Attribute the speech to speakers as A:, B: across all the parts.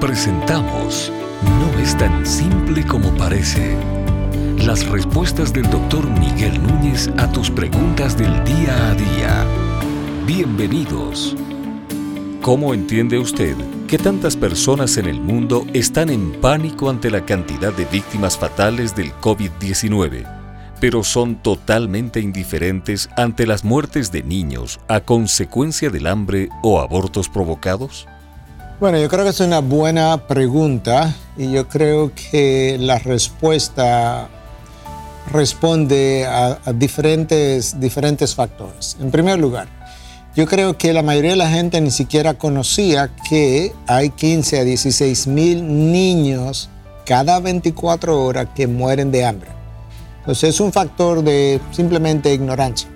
A: Presentamos No es tan simple como parece. Las respuestas del doctor Miguel Núñez a tus preguntas del día a día. Bienvenidos. ¿Cómo entiende usted que tantas personas en el mundo están en pánico ante la cantidad de víctimas fatales del COVID-19, pero son totalmente indiferentes ante las muertes de niños a consecuencia del hambre o abortos provocados?
B: Bueno, yo creo que es una buena pregunta y yo creo que la respuesta responde a, diferentes, diferentes factores. En primer lugar, yo creo que la mayoría de la gente ni siquiera conocía que hay 15 a 16 mil niños cada 24 horas que mueren de hambre. Entonces es un factor de simplemente ignorancia.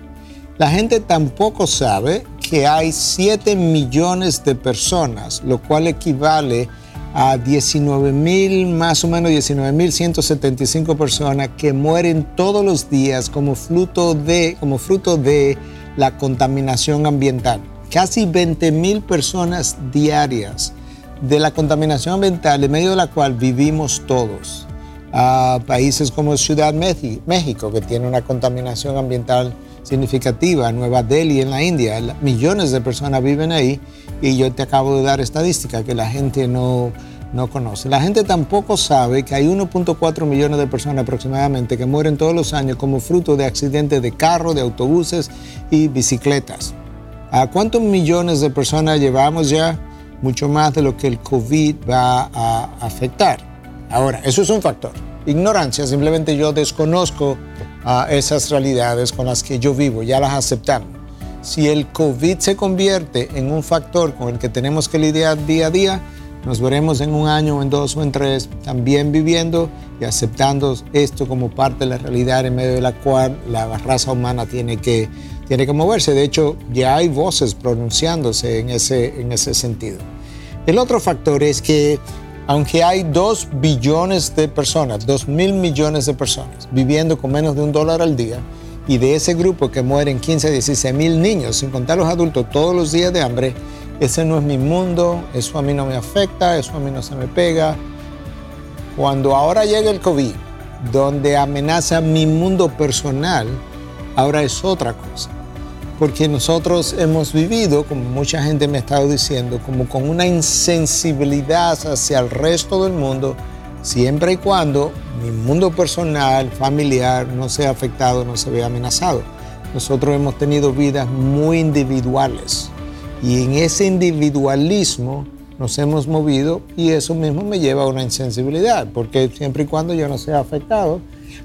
B: La gente tampoco sabe que hay 7 millones de personas, lo cual equivale a 19 mil, más o menos 19 mil 175 personas que mueren todos los días como fruto de, como fruto de la contaminación ambiental. Casi 20 mil personas diarias de la contaminación ambiental en medio de la cual vivimos todos. A países como Ciudad México, que tiene una contaminación ambiental significativa, Nueva Delhi en la India, millones de personas viven ahí y yo te acabo de dar estadística que la gente no, no conoce. La gente tampoco sabe que hay 1.4 millones de personas aproximadamente que mueren todos los años como fruto de accidentes de carro, de autobuses y bicicletas. ¿A cuántos millones de personas llevamos ya? Mucho más de lo que el COVID va a afectar. Ahora, eso es un factor. Ignorancia, simplemente yo desconozco a esas realidades con las que yo vivo, ya las aceptamos. Si el COVID se convierte en un factor con el que tenemos que lidiar día a día, nos veremos en un año, en dos o en tres, también viviendo y aceptando esto como parte de la realidad en medio de la cual la raza humana tiene que, tiene que moverse. De hecho, ya hay voces pronunciándose en ese, en ese sentido. El otro factor es que aunque hay 2 billones de personas, 2 mil millones de personas viviendo con menos de un dólar al día, y de ese grupo que mueren 15 a 16 mil niños, sin contar los adultos, todos los días de hambre, ese no es mi mundo, eso a mí no me afecta, eso a mí no se me pega. Cuando ahora llega el COVID, donde amenaza mi mundo personal, ahora es otra cosa porque nosotros hemos vivido, como mucha gente me ha estado diciendo, como con una insensibilidad hacia el resto del mundo, siempre y cuando mi mundo personal, familiar, no sea afectado, no se vea amenazado. Nosotros hemos tenido vidas muy individuales y en ese individualismo nos hemos movido y eso mismo me lleva a una insensibilidad, porque siempre y cuando yo no sea afectado,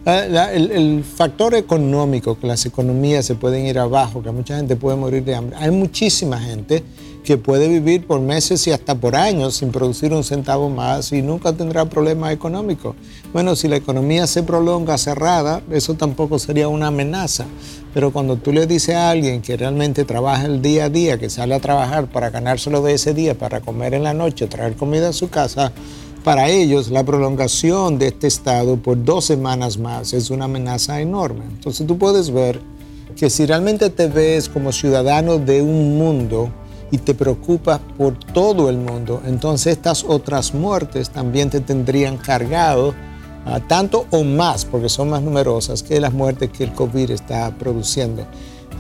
B: el, factor económico, que las economías se pueden ir abajo, que mucha gente puede morir de hambre. Hay muchísima gente que puede vivir por meses y hasta por años sin producir un centavo más y nunca tendrá problemas económicos. Bueno, si la economía se prolonga cerrada, eso tampoco sería una amenaza. Pero cuando tú le dices a alguien que realmente trabaja el día a día, que sale a trabajar para ganárselo de ese día, para comer en la noche, traer comida a su casa, para ellos, la prolongación de este estado por dos semanas más es una amenaza enorme. Entonces tú puedes ver que si realmente te ves como ciudadano de un mundo y te preocupas por todo el mundo, entonces estas otras muertes también te tendrían cargado a tanto o más, porque son más numerosas que las muertes que el COVID está produciendo.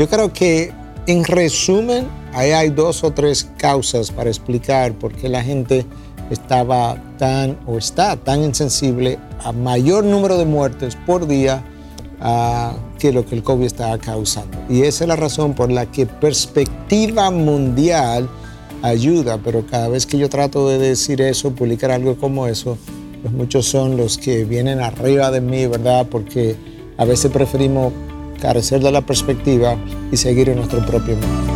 B: Yo creo que en resumen, ahí hay dos o tres causas para explicar por qué la gente estaba tan o está tan insensible a mayor número de muertes por día que lo que el COVID está causando. Y esa es la razón por la que perspectiva mundial ayuda, pero cada vez que yo trato de decir eso, publicar algo como eso, pues muchos son los que vienen arriba de mí, ¿verdad? Porque a veces preferimos carecer de la perspectiva y seguir en nuestro propio mundo.